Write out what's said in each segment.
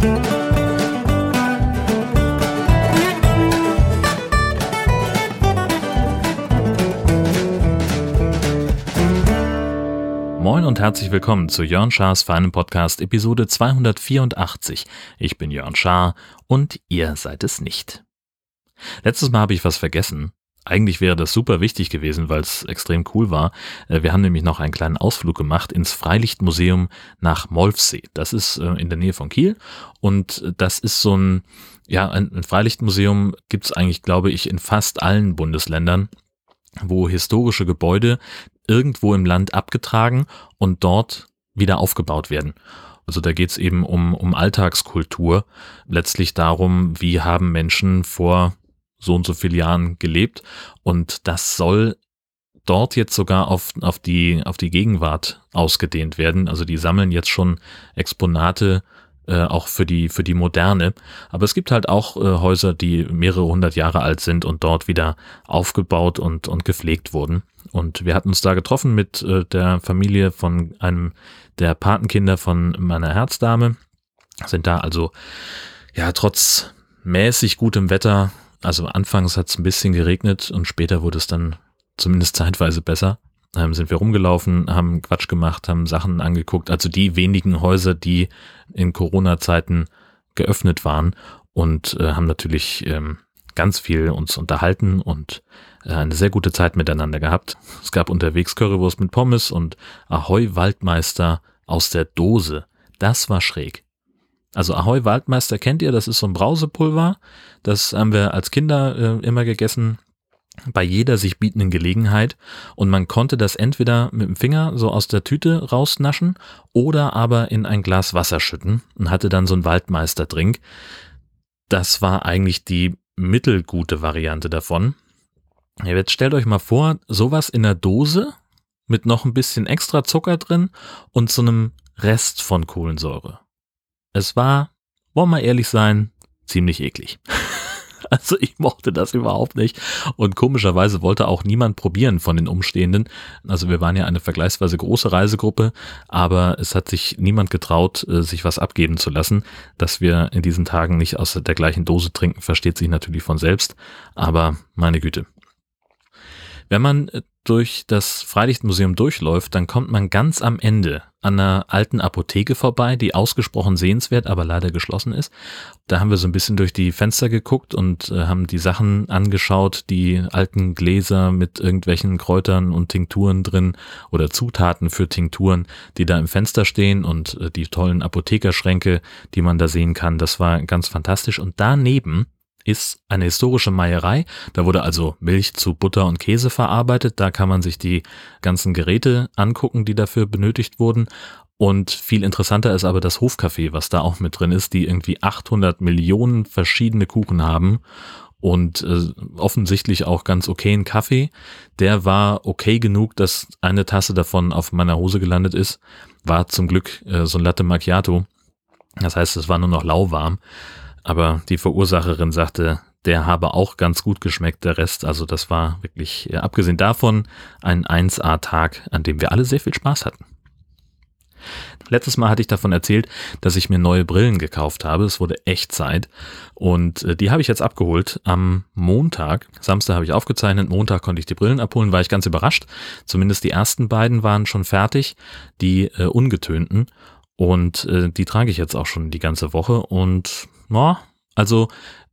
Moin und herzlich willkommen zu Jörn Schars feinem Podcast Episode 284. Ich bin Jörn Schaar und ihr seid es nicht. Letztes Mal habe ich was vergessen. Eigentlich wäre das super wichtig gewesen, weil es extrem cool war. Äh, wir haben nämlich noch einen kleinen Ausflug gemacht ins Freilichtmuseum nach Molfsee. Das ist äh, in der Nähe von Kiel und das ist so ein, ja, ein Freilichtmuseum gibt es eigentlich, glaube ich, in fast allen Bundesländern wo historische Gebäude irgendwo im Land abgetragen und dort wieder aufgebaut werden. Also da geht es eben um, um Alltagskultur, letztlich darum, wie haben Menschen vor so und so vielen Jahren gelebt und das soll dort jetzt sogar auf, auf, die, auf die Gegenwart ausgedehnt werden. Also die sammeln jetzt schon Exponate äh, auch für die, für die Moderne. Aber es gibt halt auch äh, Häuser, die mehrere hundert Jahre alt sind und dort wieder aufgebaut und, und gepflegt wurden. Und wir hatten uns da getroffen mit äh, der Familie von einem der Patenkinder von meiner Herzdame. Sind da also, ja, trotz mäßig gutem Wetter, also anfangs hat es ein bisschen geregnet und später wurde es dann zumindest zeitweise besser ähm, sind wir rumgelaufen, haben Quatsch gemacht, haben Sachen angeguckt. Also die wenigen Häuser, die in Corona-Zeiten geöffnet waren und äh, haben natürlich ähm, ganz viel uns unterhalten und äh, eine sehr gute Zeit miteinander gehabt. Es gab unterwegs Currywurst mit Pommes und Ahoi Waldmeister aus der Dose. Das war schräg. Also Ahoi Waldmeister kennt ihr, das ist so ein Brausepulver. Das haben wir als Kinder äh, immer gegessen bei jeder sich bietenden Gelegenheit und man konnte das entweder mit dem Finger so aus der Tüte rausnaschen oder aber in ein Glas Wasser schütten und hatte dann so einen Waldmeisterdrink. Das war eigentlich die mittelgute Variante davon. Jetzt stellt euch mal vor, sowas in der Dose mit noch ein bisschen extra Zucker drin und so einem Rest von Kohlensäure. Es war, wollen wir ehrlich sein, ziemlich eklig. Also ich mochte das überhaupt nicht. Und komischerweise wollte auch niemand probieren von den Umstehenden. Also wir waren ja eine vergleichsweise große Reisegruppe, aber es hat sich niemand getraut, äh, sich was abgeben zu lassen. Dass wir in diesen Tagen nicht aus der gleichen Dose trinken, versteht sich natürlich von selbst. Aber meine Güte. Wenn man äh, durch das Freilichtmuseum durchläuft, dann kommt man ganz am Ende an einer alten Apotheke vorbei, die ausgesprochen sehenswert, aber leider geschlossen ist. Da haben wir so ein bisschen durch die Fenster geguckt und äh, haben die Sachen angeschaut, die alten Gläser mit irgendwelchen Kräutern und Tinkturen drin oder Zutaten für Tinkturen, die da im Fenster stehen und äh, die tollen Apothekerschränke, die man da sehen kann. Das war ganz fantastisch. Und daneben ist eine historische Meierei. Da wurde also Milch zu Butter und Käse verarbeitet. Da kann man sich die ganzen Geräte angucken, die dafür benötigt wurden. Und viel interessanter ist aber das Hofcafé, was da auch mit drin ist, die irgendwie 800 Millionen verschiedene Kuchen haben und äh, offensichtlich auch ganz okayen Kaffee. Der war okay genug, dass eine Tasse davon auf meiner Hose gelandet ist. War zum Glück äh, so ein Latte Macchiato. Das heißt, es war nur noch lauwarm. Aber die Verursacherin sagte, der habe auch ganz gut geschmeckt, der Rest. Also das war wirklich, ja, abgesehen davon, ein 1A-Tag, an dem wir alle sehr viel Spaß hatten. Letztes Mal hatte ich davon erzählt, dass ich mir neue Brillen gekauft habe. Es wurde echt Zeit. Und äh, die habe ich jetzt abgeholt am Montag. Samstag habe ich aufgezeichnet, Montag konnte ich die Brillen abholen, war ich ganz überrascht. Zumindest die ersten beiden waren schon fertig, die äh, ungetönten. Und äh, die trage ich jetzt auch schon die ganze Woche. Und ja, also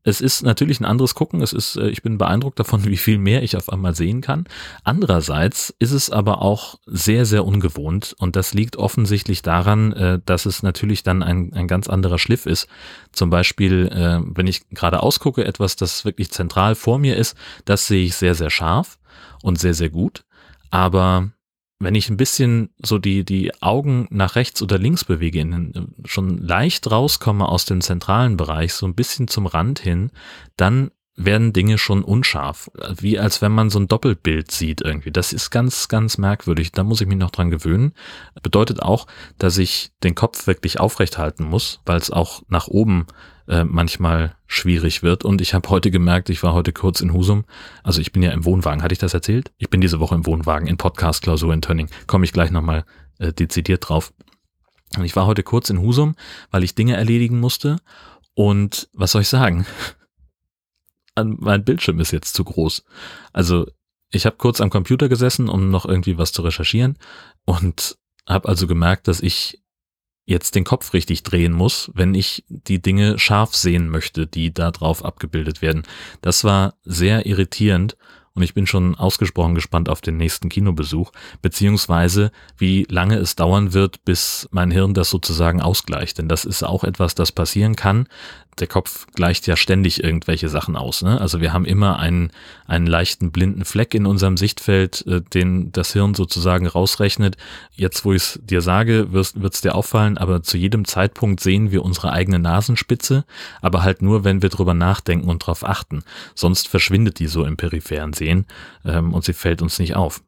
es ist natürlich ein anderes Gucken. Es ist, äh, ich bin beeindruckt davon, wie viel mehr ich auf einmal sehen kann. Andererseits ist es aber auch sehr, sehr ungewohnt. Und das liegt offensichtlich daran, äh, dass es natürlich dann ein, ein ganz anderer Schliff ist. Zum Beispiel, äh, wenn ich gerade ausgucke, etwas, das wirklich zentral vor mir ist, das sehe ich sehr, sehr scharf und sehr, sehr gut. Aber wenn ich ein bisschen so die, die Augen nach rechts oder links bewege, schon leicht rauskomme aus dem zentralen Bereich, so ein bisschen zum Rand hin, dann werden Dinge schon unscharf. Wie als wenn man so ein Doppelbild sieht irgendwie. Das ist ganz, ganz merkwürdig. Da muss ich mich noch dran gewöhnen. Bedeutet auch, dass ich den Kopf wirklich aufrecht halten muss, weil es auch nach oben äh, manchmal schwierig wird. Und ich habe heute gemerkt, ich war heute kurz in Husum. Also ich bin ja im Wohnwagen. Hatte ich das erzählt? Ich bin diese Woche im Wohnwagen in Podcast-Klausur in Tönning. Komme ich gleich nochmal äh, dezidiert drauf. Und ich war heute kurz in Husum, weil ich Dinge erledigen musste. Und was soll ich sagen? mein Bildschirm ist jetzt zu groß. Also ich habe kurz am Computer gesessen, um noch irgendwie was zu recherchieren und habe also gemerkt, dass ich jetzt den Kopf richtig drehen muss, wenn ich die Dinge scharf sehen möchte, die da drauf abgebildet werden. Das war sehr irritierend und ich bin schon ausgesprochen gespannt auf den nächsten Kinobesuch, beziehungsweise wie lange es dauern wird, bis mein Hirn das sozusagen ausgleicht. Denn das ist auch etwas, das passieren kann, der Kopf gleicht ja ständig irgendwelche Sachen aus. Ne? Also wir haben immer einen, einen leichten blinden Fleck in unserem Sichtfeld, äh, den das Hirn sozusagen rausrechnet. Jetzt, wo ich es dir sage, wird es dir auffallen, aber zu jedem Zeitpunkt sehen wir unsere eigene Nasenspitze, aber halt nur, wenn wir drüber nachdenken und drauf achten. Sonst verschwindet die so im peripheren Sehen ähm, und sie fällt uns nicht auf.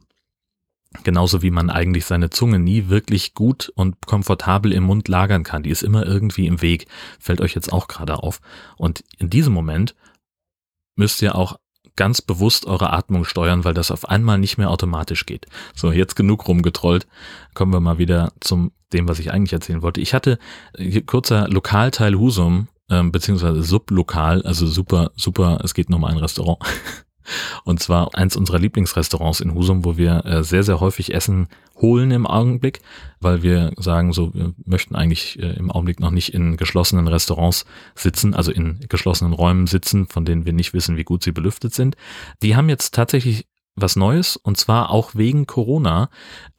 Genauso wie man eigentlich seine Zunge nie wirklich gut und komfortabel im Mund lagern kann. Die ist immer irgendwie im Weg. Fällt euch jetzt auch gerade auf. Und in diesem Moment müsst ihr auch ganz bewusst eure Atmung steuern, weil das auf einmal nicht mehr automatisch geht. So, jetzt genug rumgetrollt. Kommen wir mal wieder zum dem, was ich eigentlich erzählen wollte. Ich hatte kurzer Lokalteil Husum, ähm, beziehungsweise Sublokal, also super, super, es geht nur um ein Restaurant. Und zwar eins unserer Lieblingsrestaurants in Husum, wo wir äh, sehr, sehr häufig Essen holen im Augenblick, weil wir sagen, so, wir möchten eigentlich äh, im Augenblick noch nicht in geschlossenen Restaurants sitzen, also in geschlossenen Räumen sitzen, von denen wir nicht wissen, wie gut sie belüftet sind. Die haben jetzt tatsächlich was Neues und zwar auch wegen Corona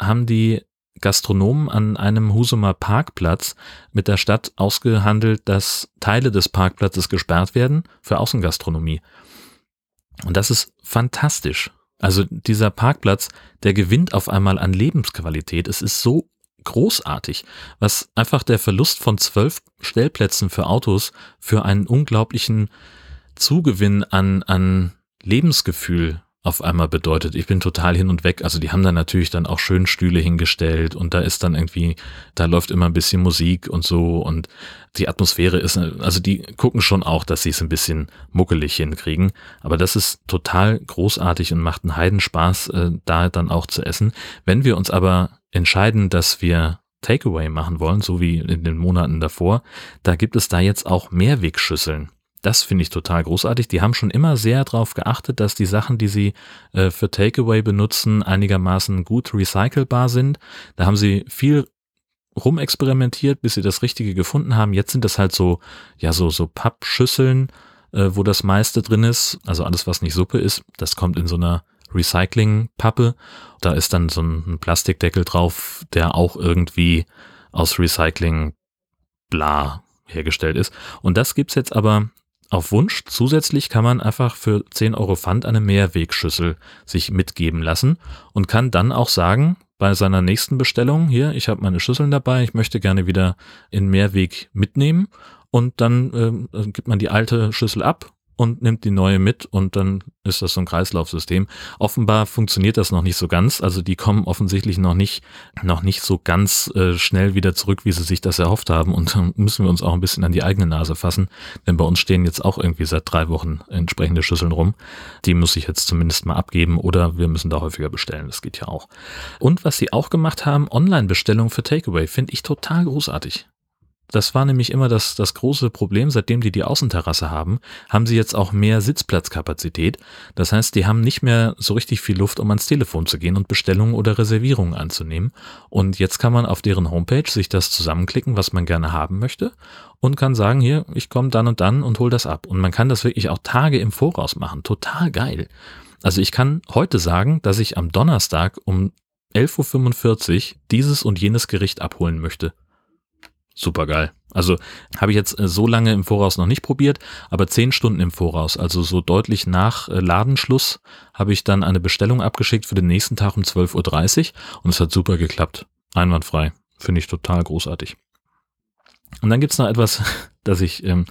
haben die Gastronomen an einem Husumer Parkplatz mit der Stadt ausgehandelt, dass Teile des Parkplatzes gesperrt werden für Außengastronomie. Und das ist fantastisch. Also dieser Parkplatz, der gewinnt auf einmal an Lebensqualität. Es ist so großartig, was einfach der Verlust von zwölf Stellplätzen für Autos für einen unglaublichen Zugewinn an, an Lebensgefühl auf einmal bedeutet. Ich bin total hin und weg. Also die haben da natürlich dann auch schön Stühle hingestellt und da ist dann irgendwie, da läuft immer ein bisschen Musik und so und die Atmosphäre ist, also die gucken schon auch, dass sie es ein bisschen muckelig hinkriegen. Aber das ist total großartig und macht einen Heidenspaß, äh, da dann auch zu essen. Wenn wir uns aber entscheiden, dass wir Takeaway machen wollen, so wie in den Monaten davor, da gibt es da jetzt auch Mehrwegschüsseln. Das finde ich total großartig. Die haben schon immer sehr darauf geachtet, dass die Sachen, die sie äh, für Takeaway benutzen, einigermaßen gut recycelbar sind. Da haben sie viel rumexperimentiert, bis sie das Richtige gefunden haben. Jetzt sind das halt so, ja, so, so Pappschüsseln, äh, wo das meiste drin ist. Also alles, was nicht Suppe ist, das kommt in so einer Recycling-Pappe. Da ist dann so ein Plastikdeckel drauf, der auch irgendwie aus Recycling bla hergestellt ist. Und das gibt's jetzt aber auf Wunsch zusätzlich kann man einfach für 10 Euro Pfand eine Mehrwegschüssel sich mitgeben lassen und kann dann auch sagen, bei seiner nächsten Bestellung, hier, ich habe meine Schüsseln dabei, ich möchte gerne wieder in Mehrweg mitnehmen und dann äh, gibt man die alte Schüssel ab und nimmt die neue mit und dann ist das so ein Kreislaufsystem. Offenbar funktioniert das noch nicht so ganz. Also die kommen offensichtlich noch nicht, noch nicht so ganz äh, schnell wieder zurück, wie sie sich das erhofft haben. Und dann müssen wir uns auch ein bisschen an die eigene Nase fassen. Denn bei uns stehen jetzt auch irgendwie seit drei Wochen entsprechende Schüsseln rum. Die muss ich jetzt zumindest mal abgeben oder wir müssen da häufiger bestellen. Das geht ja auch. Und was sie auch gemacht haben, Online-Bestellung für Takeaway, finde ich total großartig. Das war nämlich immer das, das große Problem, seitdem die die Außenterrasse haben, haben sie jetzt auch mehr Sitzplatzkapazität. Das heißt, die haben nicht mehr so richtig viel Luft, um ans Telefon zu gehen und Bestellungen oder Reservierungen anzunehmen. Und jetzt kann man auf deren Homepage sich das zusammenklicken, was man gerne haben möchte und kann sagen, hier, ich komme dann und dann und hol das ab. Und man kann das wirklich auch Tage im Voraus machen. Total geil. Also ich kann heute sagen, dass ich am Donnerstag um 11.45 Uhr dieses und jenes Gericht abholen möchte super geil. Also habe ich jetzt äh, so lange im Voraus noch nicht probiert, aber zehn Stunden im Voraus, also so deutlich nach äh, Ladenschluss, habe ich dann eine Bestellung abgeschickt für den nächsten Tag um 12.30 Uhr und es hat super geklappt. Einwandfrei. Finde ich total großartig. Und dann gibt's noch etwas, dass ich, ähm,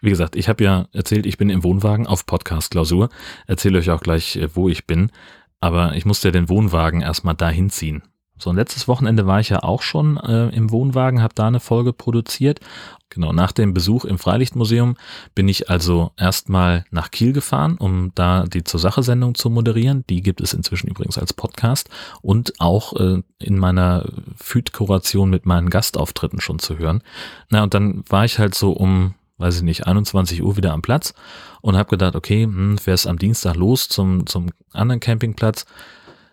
wie gesagt, ich habe ja erzählt, ich bin im Wohnwagen auf Podcast-Klausur. Erzähle euch auch gleich, äh, wo ich bin. Aber ich musste ja den Wohnwagen erstmal dahin ziehen. So, und letztes Wochenende war ich ja auch schon äh, im Wohnwagen, habe da eine Folge produziert. Genau, nach dem Besuch im Freilichtmuseum bin ich also erstmal nach Kiel gefahren, um da die zur Sache Sendung zu moderieren. Die gibt es inzwischen übrigens als Podcast und auch äh, in meiner Feed-Kuration mit meinen Gastauftritten schon zu hören. Na, und dann war ich halt so um, weiß ich nicht, 21 Uhr wieder am Platz und habe gedacht, okay, hm, fährst am Dienstag los zum, zum anderen Campingplatz.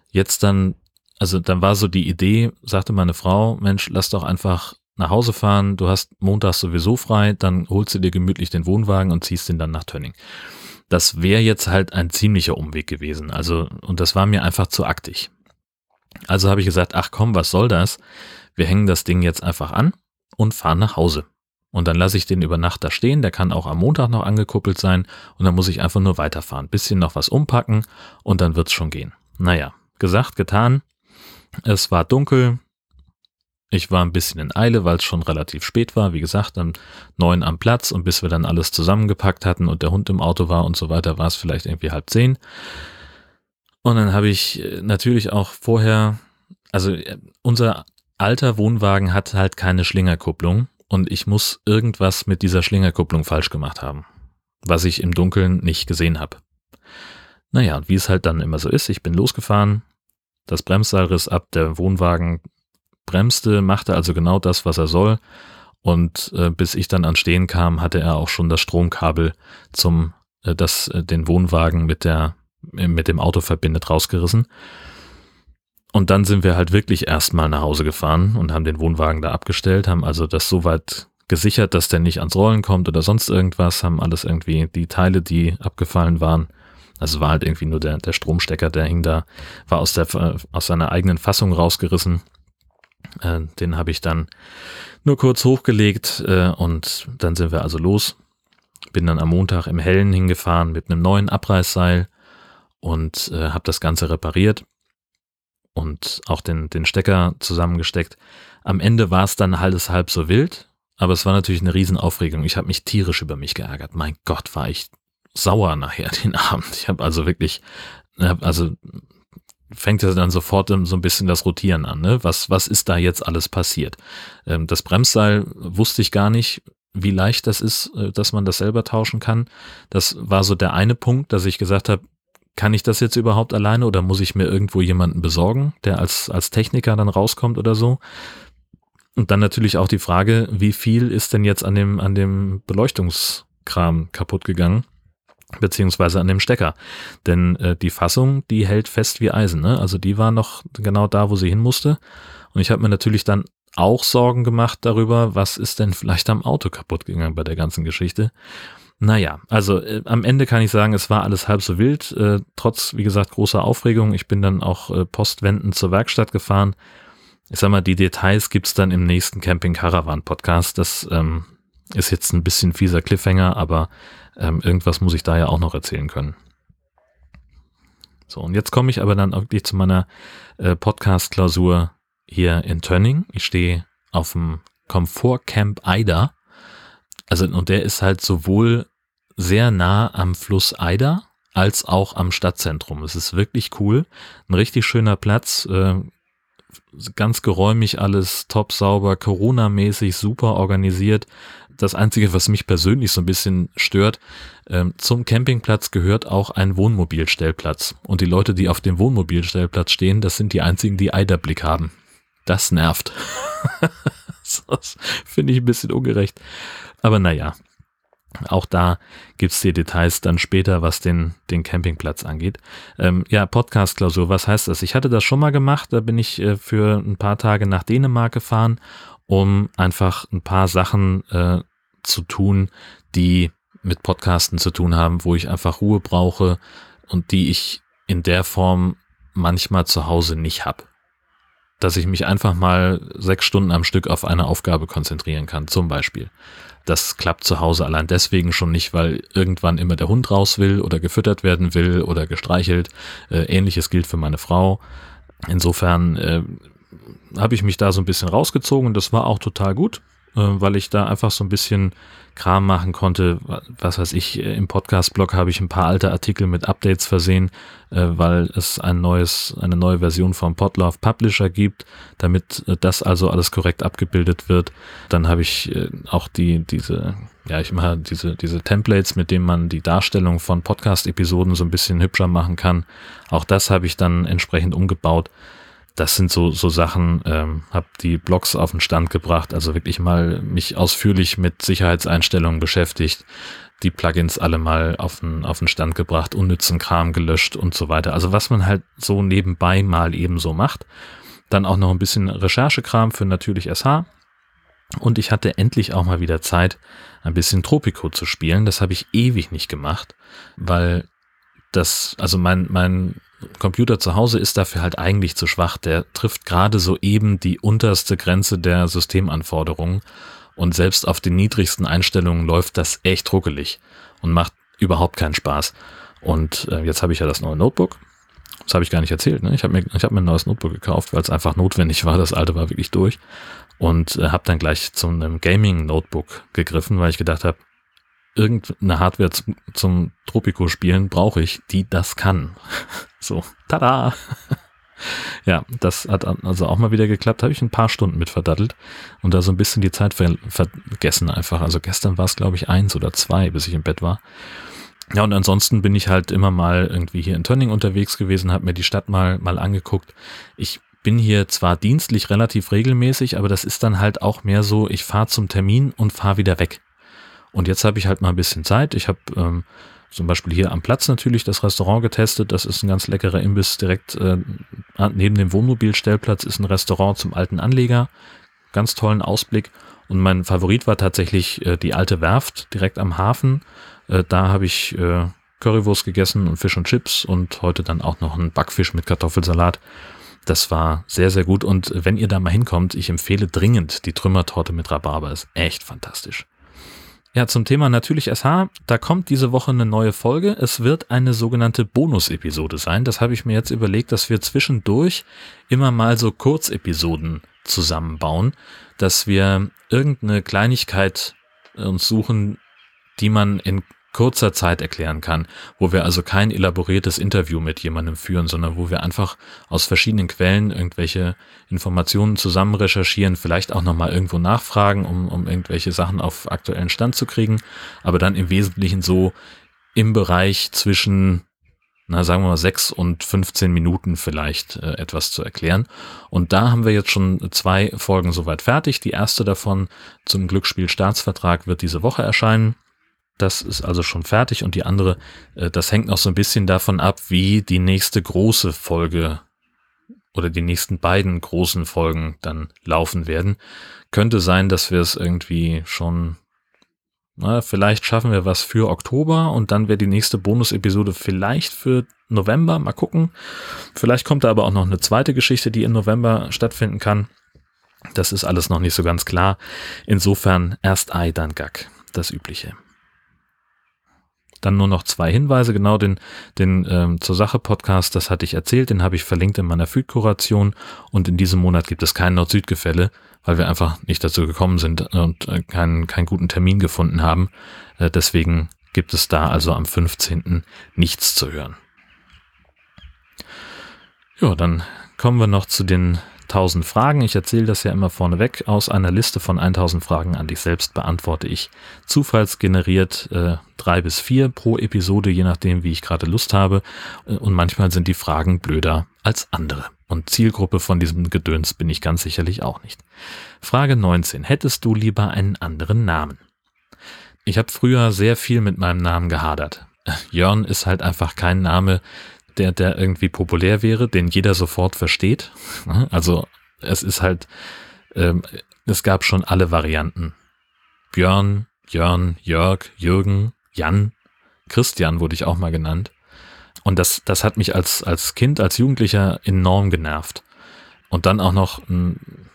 Jetzt dann also dann war so die Idee, sagte meine Frau, Mensch, lass doch einfach nach Hause fahren, du hast montags sowieso frei, dann holst du dir gemütlich den Wohnwagen und ziehst den dann nach Tönning. Das wäre jetzt halt ein ziemlicher Umweg gewesen. Also, und das war mir einfach zu aktig. Also habe ich gesagt, ach komm, was soll das? Wir hängen das Ding jetzt einfach an und fahren nach Hause. Und dann lasse ich den über Nacht da stehen, der kann auch am Montag noch angekuppelt sein und dann muss ich einfach nur weiterfahren, bisschen noch was umpacken und dann wird's schon gehen. Naja, gesagt, getan. Es war dunkel. Ich war ein bisschen in Eile, weil es schon relativ spät war. Wie gesagt, dann neun am Platz und bis wir dann alles zusammengepackt hatten und der Hund im Auto war und so weiter, war es vielleicht irgendwie halb zehn. Und dann habe ich äh, natürlich auch vorher, also äh, unser alter Wohnwagen hat halt keine Schlingerkupplung und ich muss irgendwas mit dieser Schlingerkupplung falsch gemacht haben, was ich im Dunkeln nicht gesehen habe. Naja, wie es halt dann immer so ist, ich bin losgefahren, das Bremsseil riss ab, der Wohnwagen bremste, machte also genau das, was er soll. Und äh, bis ich dann an Stehen kam, hatte er auch schon das Stromkabel zum, äh, das äh, den Wohnwagen mit der äh, mit dem Auto verbindet, rausgerissen. Und dann sind wir halt wirklich erstmal nach Hause gefahren und haben den Wohnwagen da abgestellt, haben also das soweit gesichert, dass der nicht ans Rollen kommt oder sonst irgendwas, haben alles irgendwie die Teile, die abgefallen waren, also war halt irgendwie nur der, der Stromstecker, der hing da, war aus, der, aus seiner eigenen Fassung rausgerissen. Äh, den habe ich dann nur kurz hochgelegt äh, und dann sind wir also los. Bin dann am Montag im Hellen hingefahren mit einem neuen Abreißseil und äh, habe das Ganze repariert und auch den, den Stecker zusammengesteckt. Am Ende war es dann alles halb so wild, aber es war natürlich eine Riesenaufregung. Ich habe mich tierisch über mich geärgert. Mein Gott, war ich sauer nachher den Abend. Ich habe also wirklich, also fängt ja dann sofort so ein bisschen das Rotieren an. Ne? Was, was ist da jetzt alles passiert? Ähm, das Bremsseil wusste ich gar nicht, wie leicht das ist, äh, dass man das selber tauschen kann. Das war so der eine Punkt, dass ich gesagt habe, kann ich das jetzt überhaupt alleine oder muss ich mir irgendwo jemanden besorgen, der als, als Techniker dann rauskommt oder so? Und dann natürlich auch die Frage, wie viel ist denn jetzt an dem, an dem Beleuchtungskram kaputt gegangen? Beziehungsweise an dem Stecker. Denn äh, die Fassung, die hält fest wie Eisen. Ne? Also die war noch genau da, wo sie hin musste. Und ich habe mir natürlich dann auch Sorgen gemacht darüber, was ist denn vielleicht am Auto kaputt gegangen bei der ganzen Geschichte. Naja, also äh, am Ende kann ich sagen, es war alles halb so wild, äh, trotz, wie gesagt, großer Aufregung. Ich bin dann auch äh, postwendend zur Werkstatt gefahren. Ich sag mal, die Details gibt's dann im nächsten Camping Caravan Podcast. Das ähm, ist jetzt ein bisschen fieser Cliffhanger, aber ähm, irgendwas muss ich da ja auch noch erzählen können. So, und jetzt komme ich aber dann wirklich zu meiner äh, Podcast-Klausur hier in Tönning. Ich stehe auf dem Komfort Camp Eider. Also, und der ist halt sowohl sehr nah am Fluss Eider als auch am Stadtzentrum. Es ist wirklich cool. Ein richtig schöner Platz. Äh, ganz geräumig alles, top sauber, Corona-mäßig, super organisiert das Einzige, was mich persönlich so ein bisschen stört, ähm, zum Campingplatz gehört auch ein Wohnmobilstellplatz. Und die Leute, die auf dem Wohnmobilstellplatz stehen, das sind die einzigen, die Eiderblick haben. Das nervt. das finde ich ein bisschen ungerecht. Aber naja, auch da gibt's die Details dann später, was den, den Campingplatz angeht. Ähm, ja, Podcast-Klausur, was heißt das? Ich hatte das schon mal gemacht, da bin ich äh, für ein paar Tage nach Dänemark gefahren, um einfach ein paar Sachen äh, zu tun, die mit Podcasten zu tun haben, wo ich einfach Ruhe brauche und die ich in der Form manchmal zu Hause nicht habe. Dass ich mich einfach mal sechs Stunden am Stück auf eine Aufgabe konzentrieren kann, zum Beispiel. Das klappt zu Hause allein deswegen schon nicht, weil irgendwann immer der Hund raus will oder gefüttert werden will oder gestreichelt. Äh, ähnliches gilt für meine Frau. Insofern äh, habe ich mich da so ein bisschen rausgezogen und das war auch total gut. Äh, weil ich da einfach so ein bisschen Kram machen konnte. Was weiß ich, im Podcast-Blog habe ich ein paar alte Artikel mit Updates versehen, äh, weil es ein neues, eine neue Version vom Podlove Publisher gibt, damit äh, das also alles korrekt abgebildet wird. Dann habe ich äh, auch die, diese, ja, ich mache diese, diese Templates, mit denen man die Darstellung von Podcast-Episoden so ein bisschen hübscher machen kann. Auch das habe ich dann entsprechend umgebaut das sind so, so Sachen, ähm, habe die Blogs auf den Stand gebracht, also wirklich mal mich ausführlich mit Sicherheitseinstellungen beschäftigt, die Plugins alle mal auf den, auf den Stand gebracht, unnützen Kram gelöscht und so weiter. Also was man halt so nebenbei mal eben so macht. Dann auch noch ein bisschen Recherchekram für natürlich SH. Und ich hatte endlich auch mal wieder Zeit, ein bisschen Tropico zu spielen. Das habe ich ewig nicht gemacht, weil das, also mein, mein Computer zu Hause ist dafür halt eigentlich zu schwach. Der trifft gerade so eben die unterste Grenze der Systemanforderungen. Und selbst auf den niedrigsten Einstellungen läuft das echt ruckelig und macht überhaupt keinen Spaß. Und äh, jetzt habe ich ja das neue Notebook. Das habe ich gar nicht erzählt. Ne? Ich habe mir, hab mir ein neues Notebook gekauft, weil es einfach notwendig war. Das alte war wirklich durch. Und äh, habe dann gleich zu einem Gaming-Notebook gegriffen, weil ich gedacht habe, irgendeine Hardware zum, zum Tropico spielen brauche ich, die das kann. So, tada! Ja, das hat also auch mal wieder geklappt. Habe ich ein paar Stunden mit verdattelt und da so ein bisschen die Zeit ver vergessen einfach. Also gestern war es, glaube ich, eins oder zwei, bis ich im Bett war. Ja, und ansonsten bin ich halt immer mal irgendwie hier in Tönning unterwegs gewesen, habe mir die Stadt mal, mal angeguckt. Ich bin hier zwar dienstlich relativ regelmäßig, aber das ist dann halt auch mehr so, ich fahre zum Termin und fahre wieder weg. Und jetzt habe ich halt mal ein bisschen Zeit. Ich habe ähm, zum Beispiel hier am Platz natürlich das Restaurant getestet. Das ist ein ganz leckerer Imbiss. Direkt äh, neben dem Wohnmobilstellplatz ist ein Restaurant zum alten Anleger. Ganz tollen Ausblick. Und mein Favorit war tatsächlich äh, die alte Werft direkt am Hafen. Äh, da habe ich äh, Currywurst gegessen und Fisch und Chips und heute dann auch noch einen Backfisch mit Kartoffelsalat. Das war sehr, sehr gut. Und wenn ihr da mal hinkommt, ich empfehle dringend die Trümmertorte mit Rhabarber. Ist echt fantastisch. Ja, zum Thema natürlich SH, da kommt diese Woche eine neue Folge. Es wird eine sogenannte Bonus-Episode sein. Das habe ich mir jetzt überlegt, dass wir zwischendurch immer mal so Kurzepisoden zusammenbauen, dass wir irgendeine Kleinigkeit uns suchen, die man in kurzer Zeit erklären kann, wo wir also kein elaboriertes Interview mit jemandem führen, sondern wo wir einfach aus verschiedenen Quellen irgendwelche Informationen zusammen recherchieren, vielleicht auch nochmal irgendwo nachfragen, um, um irgendwelche Sachen auf aktuellen Stand zu kriegen, aber dann im Wesentlichen so im Bereich zwischen na, sagen wir mal, sechs und 15 Minuten vielleicht äh, etwas zu erklären. Und da haben wir jetzt schon zwei Folgen soweit fertig. Die erste davon zum Glücksspiel Staatsvertrag wird diese Woche erscheinen. Das ist also schon fertig und die andere, äh, das hängt noch so ein bisschen davon ab, wie die nächste große Folge oder die nächsten beiden großen Folgen dann laufen werden. Könnte sein, dass wir es irgendwie schon, na, vielleicht schaffen wir was für Oktober und dann wäre die nächste Bonus-Episode vielleicht für November. Mal gucken. Vielleicht kommt da aber auch noch eine zweite Geschichte, die im November stattfinden kann. Das ist alles noch nicht so ganz klar. Insofern erst Ei, dann Gack. Das Übliche. Dann nur noch zwei Hinweise, genau den, den ähm, zur Sache Podcast, das hatte ich erzählt, den habe ich verlinkt in meiner Feed-Kuration und in diesem Monat gibt es kein Nord-Süd-Gefälle, weil wir einfach nicht dazu gekommen sind und äh, keinen, keinen guten Termin gefunden haben. Äh, deswegen gibt es da also am 15. nichts zu hören. Ja, dann kommen wir noch zu den 1000 Fragen. Ich erzähle das ja immer vorneweg. Aus einer Liste von 1000 Fragen an dich selbst beantworte ich zufallsgeneriert äh, drei bis vier pro Episode, je nachdem, wie ich gerade Lust habe. Äh, und manchmal sind die Fragen blöder als andere. Und Zielgruppe von diesem Gedöns bin ich ganz sicherlich auch nicht. Frage 19. Hättest du lieber einen anderen Namen? Ich habe früher sehr viel mit meinem Namen gehadert. Jörn ist halt einfach kein Name, der, der irgendwie populär wäre, den jeder sofort versteht. Also es ist halt, ähm, es gab schon alle Varianten. Björn, Jörn, Jörg, Jürgen, Jan, Christian wurde ich auch mal genannt. Und das, das hat mich als, als Kind, als Jugendlicher enorm genervt. Und dann auch noch ein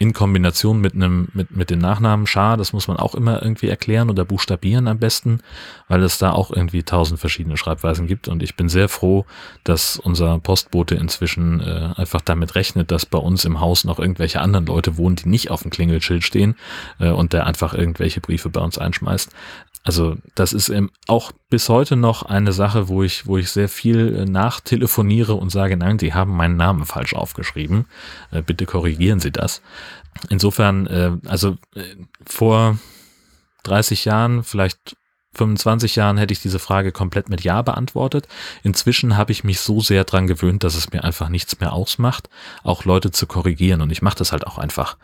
in Kombination mit einem, mit, mit dem Nachnamen Schar, das muss man auch immer irgendwie erklären oder buchstabieren am besten, weil es da auch irgendwie tausend verschiedene Schreibweisen gibt. Und ich bin sehr froh, dass unser Postbote inzwischen äh, einfach damit rechnet, dass bei uns im Haus noch irgendwelche anderen Leute wohnen, die nicht auf dem Klingelschild stehen äh, und der einfach irgendwelche Briefe bei uns einschmeißt. Also das ist auch bis heute noch eine Sache, wo ich, wo ich sehr viel äh, nachtelefoniere und sage, nein, Sie haben meinen Namen falsch aufgeschrieben. Äh, bitte korrigieren Sie das. Insofern, äh, also vor 30 Jahren, vielleicht 25 Jahren hätte ich diese Frage komplett mit Ja beantwortet. Inzwischen habe ich mich so sehr dran gewöhnt, dass es mir einfach nichts mehr ausmacht, auch Leute zu korrigieren. Und ich mache das halt auch einfach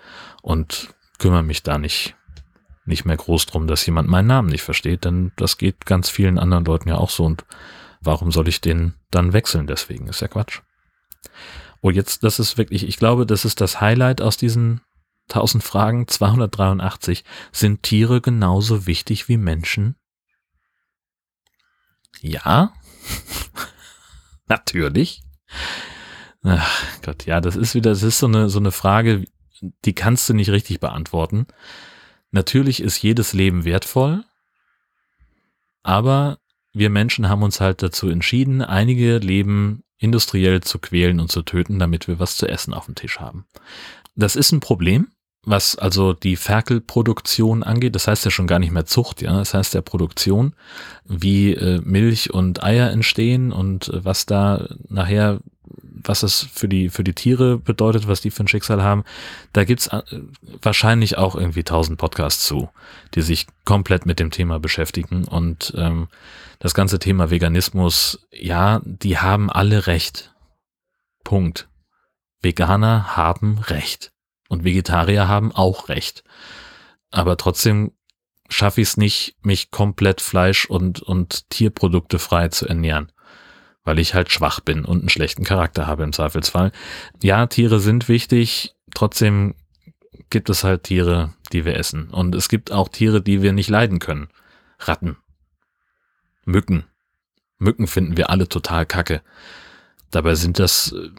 und kümmere mich da nicht nicht mehr groß drum, dass jemand meinen Namen nicht versteht, denn das geht ganz vielen anderen Leuten ja auch so und warum soll ich den dann wechseln deswegen? Ist ja Quatsch. Oh, jetzt, das ist wirklich, ich glaube, das ist das Highlight aus diesen 1000 Fragen, 283. Sind Tiere genauso wichtig wie Menschen? Ja. Natürlich. Ach Gott, ja, das ist wieder, das ist so eine, so eine Frage, die kannst du nicht richtig beantworten. Natürlich ist jedes Leben wertvoll, aber wir Menschen haben uns halt dazu entschieden, einige Leben industriell zu quälen und zu töten, damit wir was zu essen auf dem Tisch haben. Das ist ein Problem, was also die Ferkelproduktion angeht. Das heißt ja schon gar nicht mehr Zucht, ja. Das heißt ja Produktion, wie äh, Milch und Eier entstehen und äh, was da nachher was es für die, für die Tiere bedeutet, was die für ein Schicksal haben, da gibt's äh, wahrscheinlich auch irgendwie tausend Podcasts zu, die sich komplett mit dem Thema beschäftigen. Und ähm, das ganze Thema Veganismus, ja, die haben alle recht. Punkt. Veganer haben recht. Und Vegetarier haben auch recht. Aber trotzdem schaffe ich es nicht, mich komplett Fleisch und, und Tierprodukte frei zu ernähren weil ich halt schwach bin und einen schlechten Charakter habe im Zweifelsfall. Ja, Tiere sind wichtig, trotzdem gibt es halt Tiere, die wir essen. Und es gibt auch Tiere, die wir nicht leiden können. Ratten. Mücken. Mücken finden wir alle total kacke. Dabei sind das äh,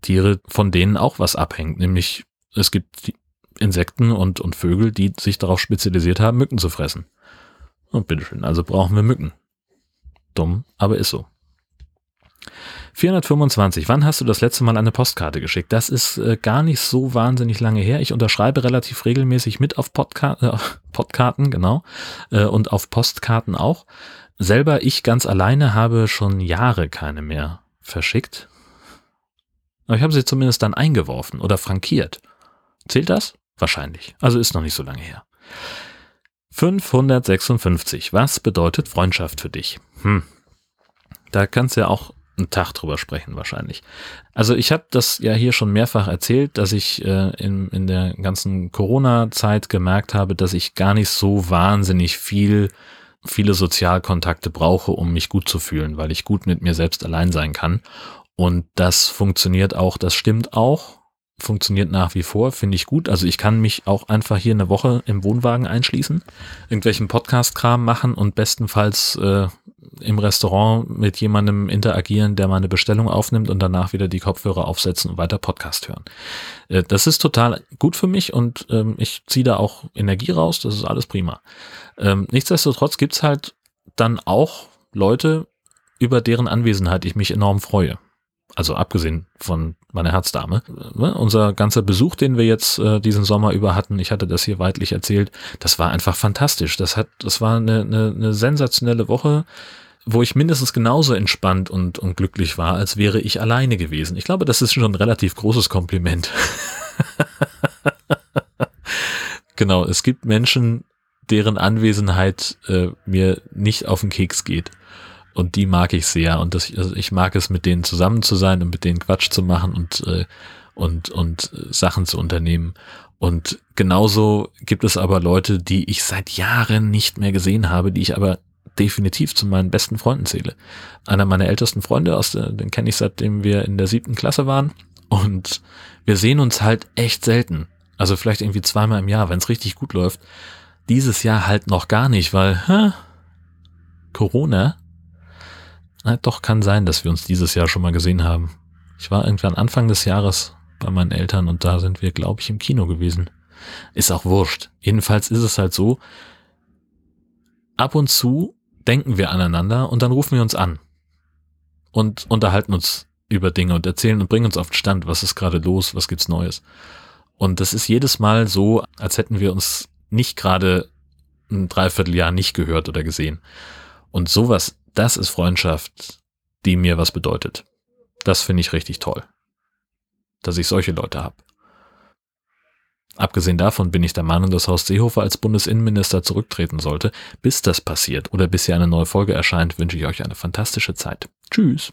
Tiere, von denen auch was abhängt. Nämlich es gibt Insekten und, und Vögel, die sich darauf spezialisiert haben, Mücken zu fressen. Und bitteschön, also brauchen wir Mücken. Dumm, aber ist so. 425. Wann hast du das letzte Mal eine Postkarte geschickt? Das ist äh, gar nicht so wahnsinnig lange her. Ich unterschreibe relativ regelmäßig mit auf Podka äh, Podkarten, genau, äh, und auf Postkarten auch. Selber ich ganz alleine habe schon Jahre keine mehr verschickt. Aber ich habe sie zumindest dann eingeworfen oder frankiert. Zählt das? Wahrscheinlich. Also ist noch nicht so lange her. 556. Was bedeutet Freundschaft für dich? Hm. Da kannst du ja auch einen Tag drüber sprechen wahrscheinlich. Also ich habe das ja hier schon mehrfach erzählt, dass ich äh, in, in der ganzen Corona-Zeit gemerkt habe, dass ich gar nicht so wahnsinnig viel viele Sozialkontakte brauche, um mich gut zu fühlen, weil ich gut mit mir selbst allein sein kann. Und das funktioniert auch, das stimmt auch, funktioniert nach wie vor, finde ich gut. Also ich kann mich auch einfach hier eine Woche im Wohnwagen einschließen, irgendwelchen Podcast-Kram machen und bestenfalls äh, im Restaurant mit jemandem interagieren, der meine Bestellung aufnimmt und danach wieder die Kopfhörer aufsetzen und weiter Podcast hören. Äh, das ist total gut für mich und ähm, ich ziehe da auch Energie raus, das ist alles prima. Ähm, nichtsdestotrotz gibt's halt dann auch Leute, über deren Anwesenheit ich mich enorm freue. Also abgesehen von meiner Herzdame. Ne, unser ganzer Besuch, den wir jetzt äh, diesen Sommer über hatten, ich hatte das hier weitlich erzählt, das war einfach fantastisch. Das hat, das war eine, eine, eine sensationelle Woche, wo ich mindestens genauso entspannt und, und glücklich war, als wäre ich alleine gewesen. Ich glaube, das ist schon ein relativ großes Kompliment. genau, es gibt Menschen, deren Anwesenheit äh, mir nicht auf den Keks geht. Und die mag ich sehr. Und das, also ich mag es, mit denen zusammen zu sein und mit denen Quatsch zu machen und, äh, und, und Sachen zu unternehmen. Und genauso gibt es aber Leute, die ich seit Jahren nicht mehr gesehen habe, die ich aber definitiv zu meinen besten Freunden zähle. Einer meiner ältesten Freunde, aus der, den kenne ich seitdem wir in der siebten Klasse waren. Und wir sehen uns halt echt selten. Also vielleicht irgendwie zweimal im Jahr, wenn es richtig gut läuft. Dieses Jahr halt noch gar nicht, weil hä, Corona na, doch, kann sein, dass wir uns dieses Jahr schon mal gesehen haben. Ich war irgendwann Anfang des Jahres, bei meinen Eltern und da sind wir, glaube ich, im Kino gewesen. Ist auch wurscht. Jedenfalls ist es halt so, ab und zu denken wir aneinander und dann rufen wir uns an und unterhalten uns über Dinge und erzählen und bringen uns auf den Stand, was ist gerade los, was gibt's Neues. Und das ist jedes Mal so, als hätten wir uns nicht gerade ein Dreivierteljahr nicht gehört oder gesehen. Und sowas, das ist Freundschaft, die mir was bedeutet. Das finde ich richtig toll, dass ich solche Leute habe. Abgesehen davon bin ich der Meinung, dass Horst Seehofer als Bundesinnenminister zurücktreten sollte. Bis das passiert oder bis hier eine neue Folge erscheint, wünsche ich euch eine fantastische Zeit. Tschüss.